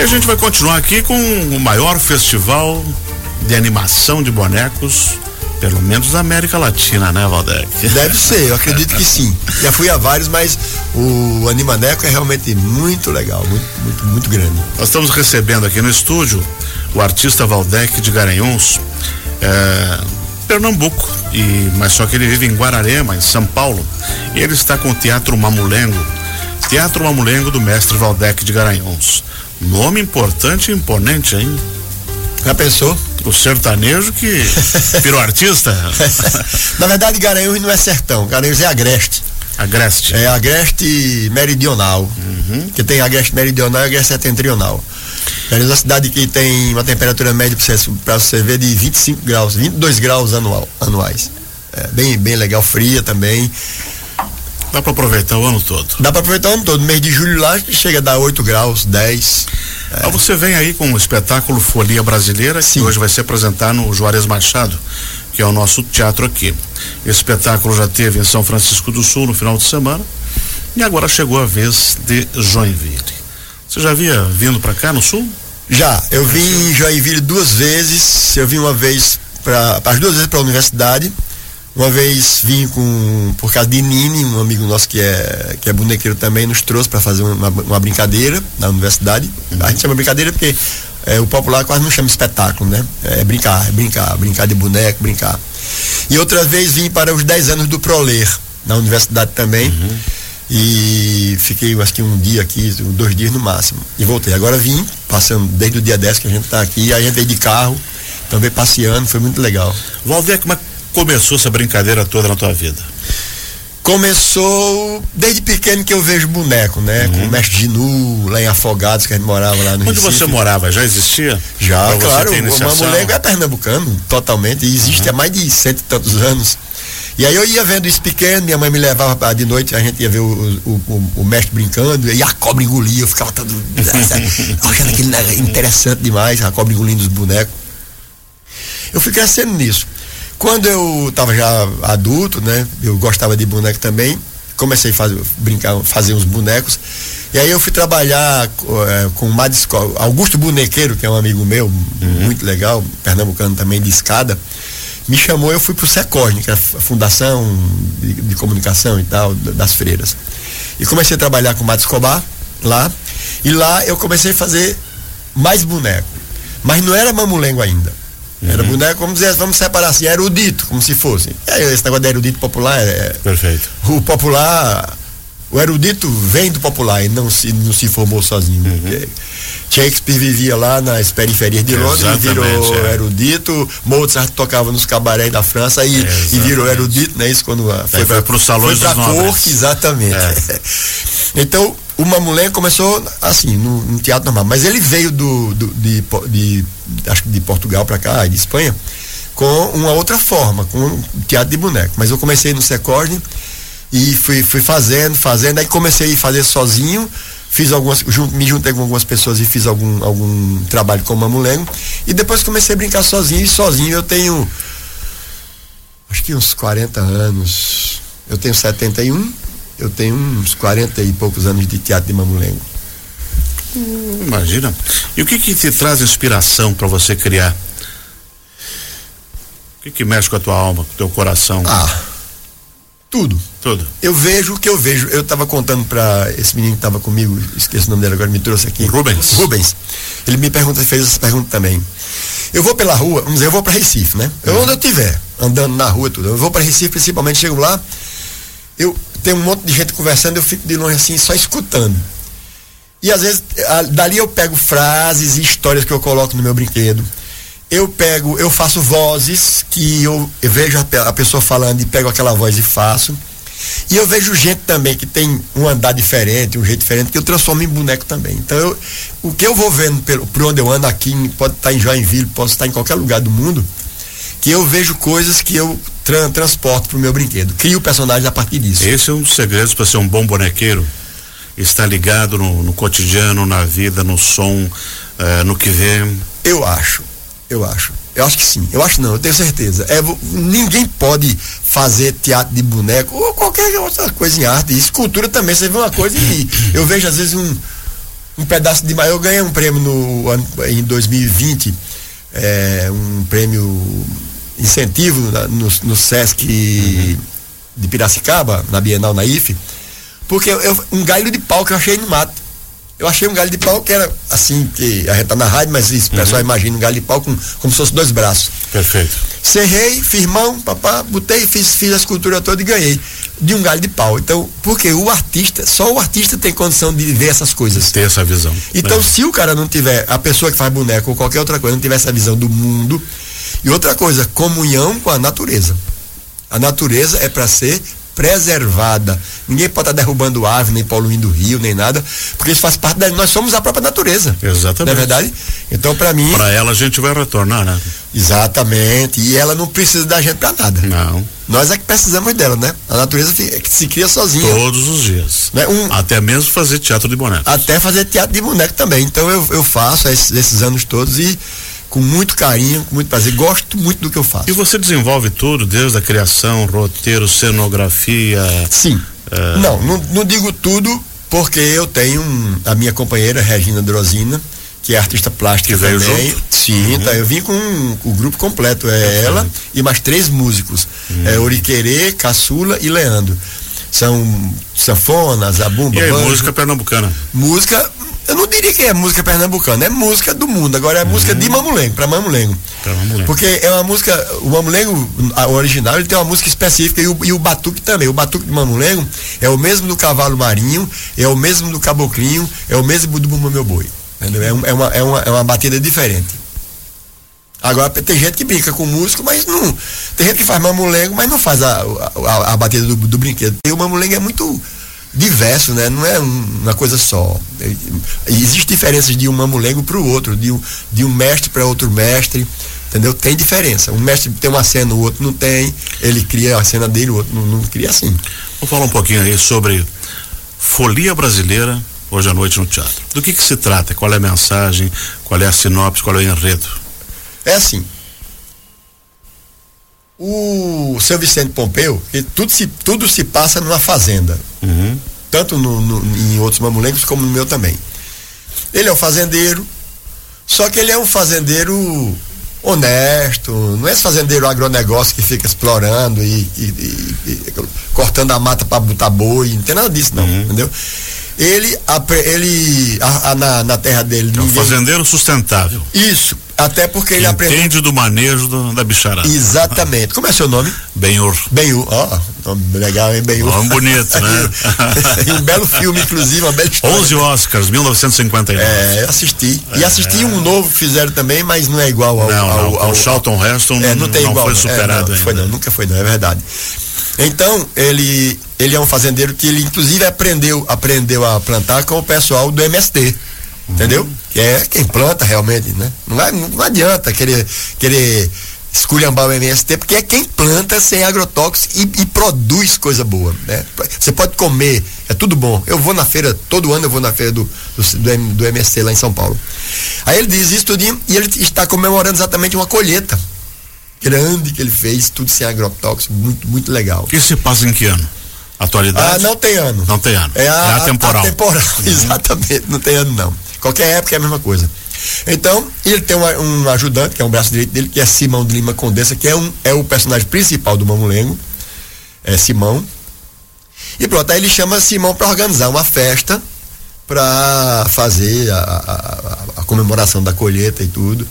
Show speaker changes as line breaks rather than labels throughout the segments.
E a gente vai continuar aqui com o maior festival de animação de bonecos pelo menos da América Latina, né, Valdec?
Deve ser, eu acredito que sim. Já fui a vários, mas o Animaneco é realmente muito legal, muito, muito, muito grande.
Nós estamos recebendo aqui no estúdio o artista Valdec de Garanhuns, é, Pernambuco, e, mas só que ele vive em Guararema, em São Paulo, e ele está com o Teatro Mamulengo, Teatro Mamulengo do mestre Valdec de Garanhuns. Nome importante e imponente, hein?
Já pensou?
O sertanejo que virou artista?
Na verdade, Garanhuns não é sertão, Garanhuns é agreste.
Agreste.
É agreste meridional. Uhum. Que tem agreste meridional e agreste setentrional. Garanhuns é uma cidade que tem uma temperatura média para você ver de 25 graus, 22 graus anual, anuais. É bem, bem legal, fria também.
Dá para aproveitar o ano todo.
Dá para aproveitar o ano todo. No mês de julho lá chega a dar 8 graus, 10.
É. Você vem aí com o espetáculo Folia Brasileira, Sim. que hoje vai ser apresentado no Juarez Machado, que é o nosso teatro aqui. Esse espetáculo já teve em São Francisco do Sul no final de semana e agora chegou a vez de Joinville. Você já havia vindo para cá no Sul?
Já, eu vim em Joinville duas vezes. Eu vim uma vez para as duas vezes para a universidade uma vez vim com, por causa de Nini, um amigo nosso que é, que é bonequeiro também, nos trouxe para fazer uma, uma brincadeira na universidade. Uhum. A gente chama brincadeira porque é, o popular quase não chama espetáculo, né? É brincar, é brincar, brincar de boneco, brincar. E outra vez vim para os 10 anos do Proler, na universidade também. Uhum. E fiquei acho que um dia aqui, dois dias no máximo. E voltei. Agora vim, passando desde o dia 10 que a gente está aqui, a gente veio de carro, também passeando, foi muito legal.
Valdeco, mas começou essa brincadeira toda na tua vida?
Começou desde pequeno que eu vejo boneco, né? Uhum. Com o mestre Ginu, lá em Afogados, que a gente morava lá no
Onde
Recife.
você morava? Já existia?
Já, claro. O Mamulengo é pernambucano, totalmente. E existe uhum. há mais de cento e tantos anos. E aí eu ia vendo isso pequeno, minha mãe me levava de noite, a gente ia ver o, o, o, o mestre brincando, e a cobra engolia, eu ficava todo. achando aquele interessante demais, a cobra engolindo os bonecos. Eu fui crescendo nisso. Quando eu estava já adulto, né? Eu gostava de boneco também. Comecei a fazer, brincar, fazer uns bonecos. E aí eu fui trabalhar é, com o Madisco, Augusto Bonequeiro, que é um amigo meu, uhum. muito legal, pernambucano também, de escada. Me chamou, eu fui pro SECORN, que é a Fundação de, de, Comunicação e tal, das freiras. E comecei a trabalhar com o Mato Escobar lá. E lá eu comecei a fazer mais boneco. Mas não era mamulengo ainda. Era uhum. boneco, vamos dizer, vamos separar assim, erudito, como se fosse. É, esse negócio de erudito popular é.
Perfeito.
O popular. O erudito vem do popular e não se, não se formou sozinho. Uhum. Shakespeare vivia lá nas periferias de Londres e virou é. erudito. Mozart tocava nos cabarés da França e, e virou erudito, né? Isso quando
foi para os salões
foi pra corte, exatamente. É. então, o Mamulé começou assim, no, no, teatro normal, mas ele veio do, do de, de, acho que de Portugal para cá, de Espanha, com uma outra forma, com um teatro de boneco. Mas eu comecei no Secorde e fui, fui fazendo, fazendo, aí comecei a fazer sozinho, fiz algumas, me juntei com algumas pessoas e fiz algum, algum trabalho com o Mamulengo, e depois comecei a brincar sozinho, e sozinho eu tenho acho que uns 40 anos, eu tenho 71, eu tenho uns 40 e poucos anos de teatro de mamulengo.
Hum, imagina. E o que que te traz inspiração para você criar? O que que mexe com a tua alma, com o teu coração?
Ah, tudo.
Tudo.
Eu vejo o que eu vejo. Eu estava contando para esse menino que estava comigo, esqueci o nome dele agora, me trouxe aqui.
Rubens.
Rubens. Ele me pergunta, fez essa pergunta também. Eu vou pela rua, vamos dizer, eu vou para Recife, né? Eu, uhum. Onde eu estiver, andando na rua, tudo. Eu vou para Recife, principalmente, chego lá, eu tem um monte de gente conversando, eu fico de longe assim, só escutando. E às vezes, dali eu pego frases e histórias que eu coloco no meu brinquedo. Eu pego, eu faço vozes que eu, eu vejo a, a, pessoa falando e pego aquela voz e faço. E eu vejo gente também que tem um andar diferente, um jeito diferente, que eu transformo em boneco também. Então, eu, o que eu vou vendo pelo, por onde eu ando aqui, pode estar em Joinville, pode estar em qualquer lugar do mundo, que eu vejo coisas que eu tra transporto para o meu brinquedo. Crio o personagem a partir disso.
Esse é um dos segredos para ser um bom bonequeiro. Está ligado no, no cotidiano, na vida, no som, uh, no que vê.
Eu acho, eu acho. Eu acho que sim. Eu acho não, eu tenho certeza. É, ninguém pode fazer teatro de boneco ou qualquer outra coisa em arte. Escultura também, você vê uma coisa e eu vejo às vezes um um pedaço de eu ganhei um prêmio no em 2020 é, um prêmio incentivo no, no Sesc uhum. de Piracicaba na Bienal na IFE porque eu, um galho de pau que eu achei no mato eu achei um galho de pau que era assim, que a gente tá na rádio, mas isso, o pessoal uhum. imagina um galho de pau com, como se fosse dois braços.
Perfeito.
Serrei, firmão, papá, botei, fiz, fiz a escultura toda e ganhei de um galho de pau. Então, porque o artista, só o artista tem condição de ver essas coisas.
Ter essa visão.
Então, é. se o cara não tiver, a pessoa que faz boneco ou qualquer outra coisa, não tiver essa visão do mundo. E outra coisa, comunhão com a natureza. A natureza é para ser preservada. Ninguém pode estar derrubando árvore, nem poluindo rio, nem nada, porque isso faz parte da. Nós somos a própria natureza.
Exatamente.
Não é verdade? Então, para mim.
Para ela a gente vai retornar, né?
Exatamente. E ela não precisa da gente para nada.
Não.
Nós é que precisamos dela, né? A natureza é se cria sozinha.
Todos os dias.
Né? Um,
até mesmo fazer teatro de boneco.
Até fazer teatro de boneco também. Então eu, eu faço esses, esses anos todos e com muito carinho, com muito prazer. Gosto muito do que eu faço.
E você desenvolve tudo, desde a criação, roteiro, cenografia?
Sim. Uh... Não, não, não, digo tudo, porque eu tenho um, a minha companheira, Regina Drosina, que é artista plástica
que
veio
também.
Junto? Sim, uhum. tá, eu vim com um, o grupo completo, é ela e mais três músicos. Uhum. É Oriquerê, Caçula e Leandro. São sanfonas, zabumba,
e aí, música pernambucana.
Música eu não diria que é música pernambucana, é música do mundo. Agora é uhum. música de Mamulengo, para Mamulengo. Mamulengo. Porque é uma música, o Mamulengo, a original, ele tem uma música específica e o, e o batuque também. O batuque de Mamulengo é o mesmo do cavalo marinho, é o mesmo do caboclinho, é o mesmo do bumba meu boi. Entendeu? É, é, uma, é, uma, é uma batida diferente. Agora tem gente que brinca com músico, mas não. Tem gente que faz mamulengo, mas não faz a, a, a batida do, do brinquedo. E o mamulengo é muito diverso, né? Não é uma coisa só. Existem diferenças de um mamulengo para o outro, de um, de um mestre para outro mestre, entendeu? Tem diferença. Um mestre tem uma cena, o outro não tem. Ele cria a cena dele, o outro não, não cria assim.
Vamos falar um pouquinho aí sobre folia brasileira hoje à noite no teatro. Do que que se trata? Qual é a mensagem? Qual é a sinopse? Qual é o enredo?
É assim, o seu Vicente Pompeu, tudo se, tudo se passa numa fazenda. Uhum. Tanto no, no, em outros mamulengos como no meu também. Ele é um fazendeiro, só que ele é um fazendeiro honesto, não é esse fazendeiro agronegócio que fica explorando e, e, e, e cortando a mata para botar boi, não tem nada disso não, uhum. entendeu? Ele, ele a, a, na, na terra dele.
É um fazendeiro sustentável.
Isso, até porque ele aprendeu.
Entende do manejo do, da bicharada.
Exatamente. Como é seu nome?
Benhur.
Benhur. Ó, oh, legal, hein, Benhur?
Nome bonito, né?
e um belo filme, inclusive, uma bela história.
11 Oscars, 1959.
É, assisti. É. E assisti um novo que fizeram também, mas não é igual ao.
Não,
ao,
não, ao, Charlton Heston
é, não, tem
não
igual,
foi superado
é, não, Foi não, nunca foi não, é verdade. Então, ele, ele é um fazendeiro que ele inclusive aprendeu, aprendeu a plantar com o pessoal do MST. Entendeu? Que é quem planta realmente, né? Não, vai, não adianta querer, querer esculhambar o MST, porque é quem planta sem agrotóxicos e, e, produz coisa boa, né? Você pode comer, é tudo bom. Eu vou na feira, todo ano eu vou na feira do, do, do, MST lá em São Paulo. Aí ele diz isso tudinho e ele está comemorando exatamente uma colheita grande que ele fez, tudo sem agrotóxico, muito, muito legal.
Que se passa em que ano? Atualidade?
Ah, não tem ano.
Não tem ano.
É a, é a temporal, uhum. exatamente, não tem ano não. Qualquer época é a mesma coisa. Então, ele tem um ajudante, que é um braço direito dele, que é Simão de Lima Condessa, que é, um, é o personagem principal do Mamulengo. É Simão. E pronto, aí ele chama Simão para organizar uma festa para fazer a, a, a, comemoração da colheita e tudo.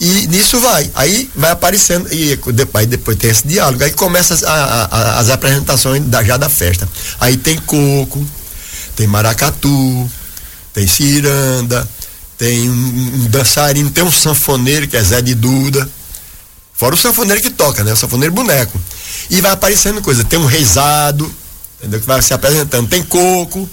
E nisso vai. Aí vai aparecendo, e aí depois tem esse diálogo. Aí começa a, as apresentações da, já da festa. Aí tem coco, tem maracatu, tem ciranda, tem um, um dançarino, tem um sanfoneiro que é Zé de Duda. Fora o sanfoneiro que toca, né? O sanfoneiro boneco. E vai aparecendo coisa. Tem um reizado, entendeu? Que vai se apresentando. Tem coco,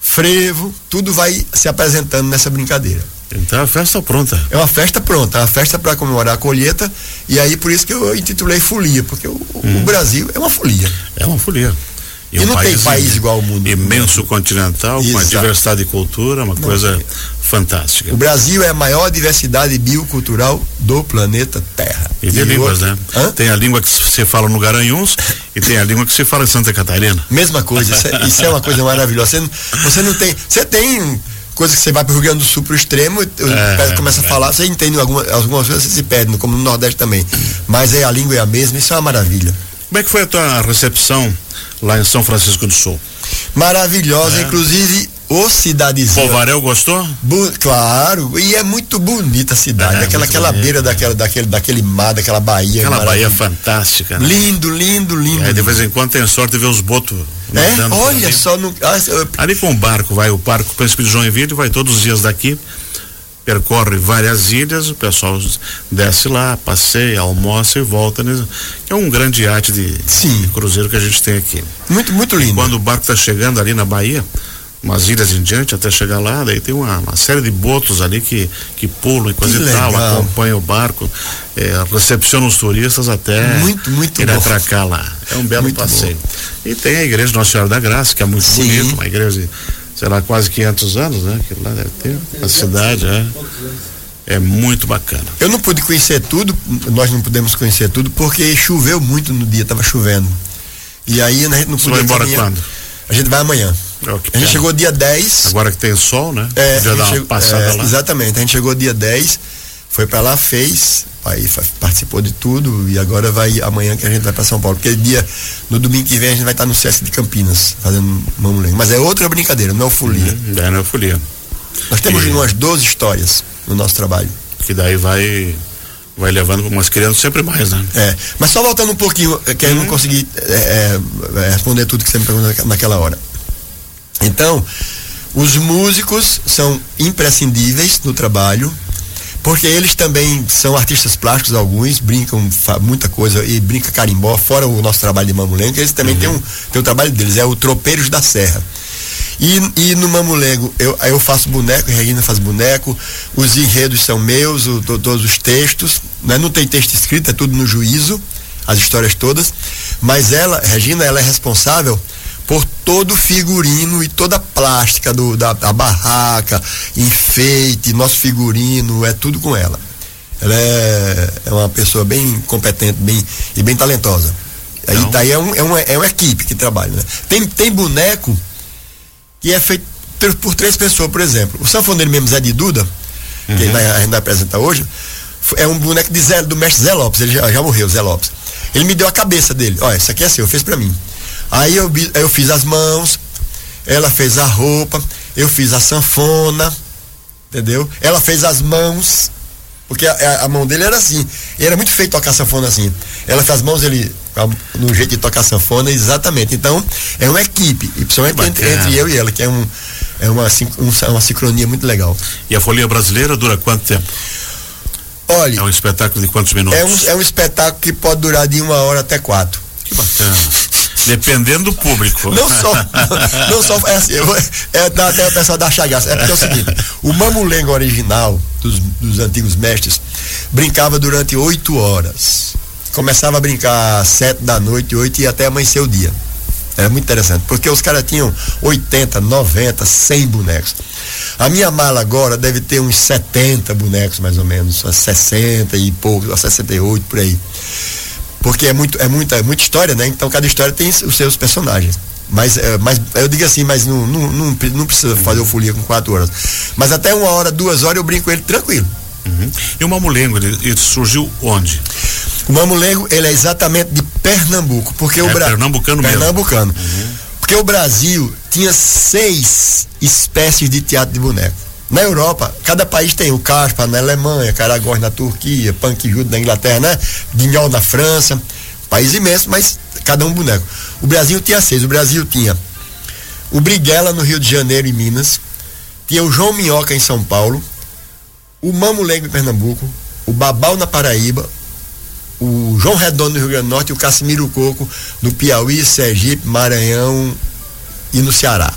frevo, tudo vai se apresentando nessa brincadeira.
Então é uma festa pronta.
É uma festa pronta, é uma festa para comemorar a colheita. E aí por isso que eu intitulei Folia, porque o, hum. o Brasil é uma folia.
É uma folia.
E, e um não país tem país igual ao mundo.
Imenso continental, Exato. com a diversidade de cultura, uma não, coisa é. fantástica.
O Brasil é a maior diversidade biocultural do planeta Terra.
E de e línguas, outro... né? Hã? Tem a língua que se fala no Garanhuns e tem a língua que se fala em Santa Catarina.
Mesma coisa, isso é, isso é uma coisa maravilhosa. Você, você não tem. Você tem coisa que você vai para o Rio Grande do Sul para o extremo, é, começa a falar, você entende alguma, algumas coisas, você se perde, como no Nordeste também. Mas é a língua é a mesma, isso é uma maravilha.
Como é que foi a tua recepção lá em São Francisco do Sul?
Maravilhosa, é. inclusive o cidadezinho.
Povarel gostou?
Bu claro, e é muito bonita a cidade. É, aquela aquela beira daquela, daquele, daquele mar, daquela baía.
Aquela baía fantástica.
Né? Lindo, lindo, lindo.
É, de vez em quando tem sorte de ver os botos.
É, olha só. No,
ah, eu... Ali com o barco, vai o barco Príncipe de Joinville, vai todos os dias daqui percorre várias ilhas, o pessoal desce lá, passeia, almoça e volta. Né? É um grande iate de, de, cruzeiro que a gente tem aqui.
Muito, muito lindo. E
quando o barco está chegando ali na Bahia, umas ilhas em diante até chegar lá, daí tem uma, uma série de botos ali que, que pulam e coisa que e tal, legal. acompanha o barco, é, recepciona os turistas até
muito, muito
ir atracar lá. É um belo muito passeio. Bom. E tem a igreja Nossa Senhora da Graça, que é muito Sim. bonita, uma igreja de, sei lá, quase 500 anos, né? Que lá deve ter, a cidade, é. É muito bacana.
Eu não pude conhecer tudo, nós não pudemos conhecer tudo, porque choveu muito no dia, estava chovendo. E aí a gente não
Você vai embora quando?
A gente vai amanhã. Oh, a gente chegou dia 10.
Agora que tem sol, né?
É, Podia dar uma chegou, passada é, lá. Exatamente. A gente chegou dia 10, foi para lá, fez, aí participou de tudo e agora vai amanhã que a gente vai para São Paulo. Porque dia, no domingo que vem a gente vai estar no CS de Campinas, fazendo mamulengo. Mas é outra brincadeira, não é folia.
Uhum, é, não é folia.
Nós temos e... umas 12 histórias no nosso trabalho.
Que daí vai vai levando umas crianças sempre mais, né?
É, mas só voltando um pouquinho, que uhum. eu não uhum. consegui é, é, responder tudo que você me perguntou naquela hora. Então, os músicos são imprescindíveis no trabalho, porque eles também são artistas plásticos, alguns brincam muita coisa e brinca carimbó, fora o nosso trabalho de mamulengo, eles também uhum. têm, um, têm um trabalho deles, é o Tropeiros da Serra. E, e no Mamulengo eu, eu faço boneco, a Regina faz boneco, os enredos são meus, o, todos os textos, né? não tem texto escrito, é tudo no juízo, as histórias todas, mas ela, Regina, ela é responsável por todo o figurino e toda a plástica do, da, da barraca, enfeite, nosso figurino, é tudo com ela. Ela é, é uma pessoa bem competente bem, e bem talentosa. Aí então... daí é, um, é, uma, é uma equipe que trabalha. Né? Tem, tem boneco que é feito por três pessoas, por exemplo. O sanfoneiro mesmo Zé de Duda, uhum. que a gente vai apresentar hoje, é um boneco de Zé, do mestre Zé Lopes, ele já, já morreu, Zé Lopes. Ele me deu a cabeça dele. Olha, isso aqui é seu, fez para mim. Aí eu, eu fiz as mãos, ela fez a roupa, eu fiz a sanfona, entendeu? Ela fez as mãos, porque a, a, mão dele era assim. Era muito feio tocar sanfona assim. Ela fez as mãos, ele no jeito de tocar sanfona, exatamente. Então, é uma equipe, e principalmente entre, entre, eu e ela, que é, um, é uma, uma sincronia muito legal.
E a Folia Brasileira dura quanto tempo?
Olha.
É um espetáculo de quantos minutos?
É um, é um espetáculo que pode durar de uma hora até quatro.
Que bacana. Dependendo do público.
Não só, não só, é assim, eu, é, dá até o pessoal da chagaça. É porque é o seguinte, o mamulengo original dos, dos antigos mestres brincava durante oito horas. Começava a brincar às sete da noite, oito e até amanhecer o dia. Era muito interessante, porque os caras tinham 80, 90, 100 bonecos. A minha mala agora deve ter uns 70 bonecos, mais ou menos, 60 e pouco, 68 por aí porque é muito é muita muita história, né? Então cada história tem os seus personagens. Mas, é, mas eu digo assim, mas não, não, não, não precisa fazer o folia com quatro horas. Mas até uma hora, duas horas eu brinco com ele tranquilo.
Uhum. E o Mamulengo, ele, ele, surgiu onde?
O Mamulengo, ele é exatamente de Pernambuco, porque é o
Brasil. Pernambucano
mesmo. Pernambucano. Uhum. Porque o Brasil tinha seis espécies de teatro de boneco. Na Europa, cada país tem o Caspa na Alemanha, Caragós na Turquia, Punk na Inglaterra, né? Guignol na França. País imenso, mas cada um boneco. O Brasil tinha seis. O Brasil tinha o Briguela no Rio de Janeiro e Minas, tinha o João Minhoca em São Paulo, o Mamulengo em Pernambuco, o Babal na Paraíba, o João Redondo no Rio Grande do Norte e o Casimiro Coco no Piauí, Sergipe, Maranhão e no Ceará.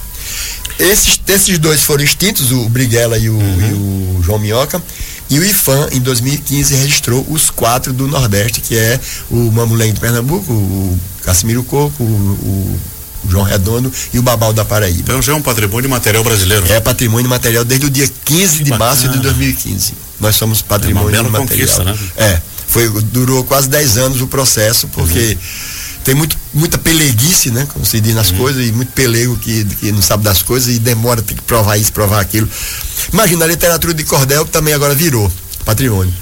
Esses, esses dois foram extintos, o Briguela e o, uhum. e o João Minhoca. E o IFAM, em 2015, registrou os quatro do Nordeste, que é o Mamulengo de Pernambuco, o Casimiro Coco, o, o João Redondo e o Babal da Paraíba.
Então já é um patrimônio material brasileiro.
É patrimônio material desde o dia 15 que de bacana. março de 2015. Nós somos patrimônio é material. Né? É. Foi, durou quase 10 anos o processo, porque. Uhum tem muito, muita peleguice, né? Como se diz nas uhum. coisas, e muito pelego que, que não sabe das coisas e demora, tem que provar isso, provar aquilo. Imagina, a literatura de cordel também agora virou patrimônio.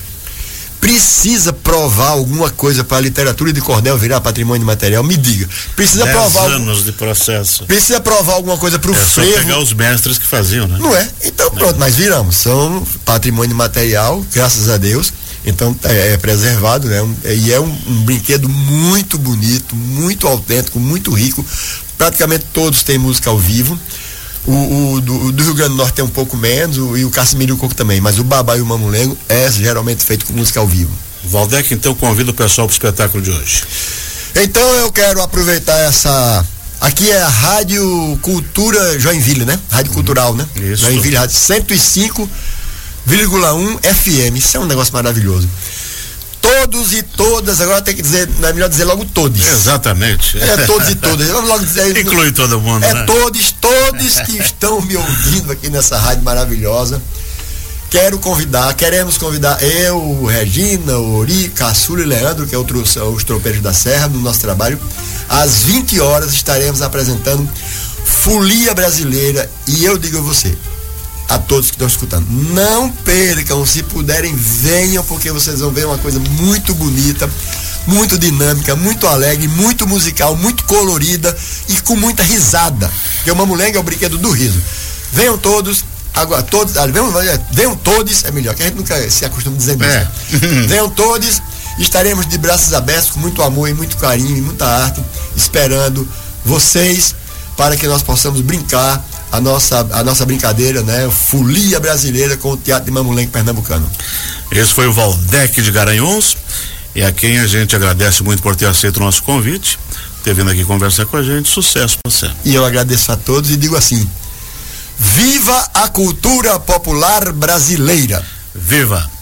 Precisa provar alguma coisa para a literatura de cordel virar patrimônio material? Me diga. Precisa
Dez
provar.
anos de processo.
Precisa provar alguma coisa para o é frevo.
Só pegar os mestres que faziam, né?
Não é? Então pronto, é. mas viramos. São patrimônio material, graças a Deus então é, é preservado, né? Um, e é um, um, brinquedo muito bonito, muito autêntico, muito rico. Praticamente todos têm música ao vivo. O, o do, do, Rio Grande do Norte tem um pouco menos, o, e o Casimiro e o Coco também, mas o Babá e o Mamulengo é geralmente feito com música ao vivo.
Valdec, então convida o pessoal para o espetáculo de hoje.
Então eu quero aproveitar essa. Aqui é a Rádio Cultura Joinville, né? Rádio uhum. Cultural, né?
Isso.
Joinville, Rádio 105 1,1 FM. Isso é um negócio maravilhoso. Todos e todas, agora tem que dizer, não é melhor dizer logo todos.
Exatamente.
É todos e todas. Vamos logo dizer.
Inclui todo mundo.
É
né?
todos, todos que estão me ouvindo aqui nessa rádio maravilhosa. Quero convidar, queremos convidar eu, Regina, Ori, Caçula e Leandro, que é outro, os tropeiros da Serra, no nosso trabalho. Às 20 horas estaremos apresentando Folia Brasileira. E eu digo a você, a todos que estão escutando. Não percam, se puderem, venham, porque vocês vão ver uma coisa muito bonita, muito dinâmica, muito alegre, muito musical, muito colorida e com muita risada. Porque o Mamulenga é o brinquedo do riso. Venham todos, agora todos, ah, venham, venham todos, é melhor, que a gente nunca se acostuma dizendo isso. É. venham todos, estaremos de braços abertos, com muito amor e muito carinho e muita arte, esperando vocês para que nós possamos brincar a nossa, a nossa brincadeira, né? Folia brasileira com o Teatro de Mamulengue Pernambucano.
Esse foi o Valdec de Garanhuns e a quem a gente agradece muito por ter aceito o nosso convite, ter vindo aqui conversar com a gente. Sucesso para você.
E eu agradeço a todos e digo assim: Viva a cultura popular brasileira!
Viva!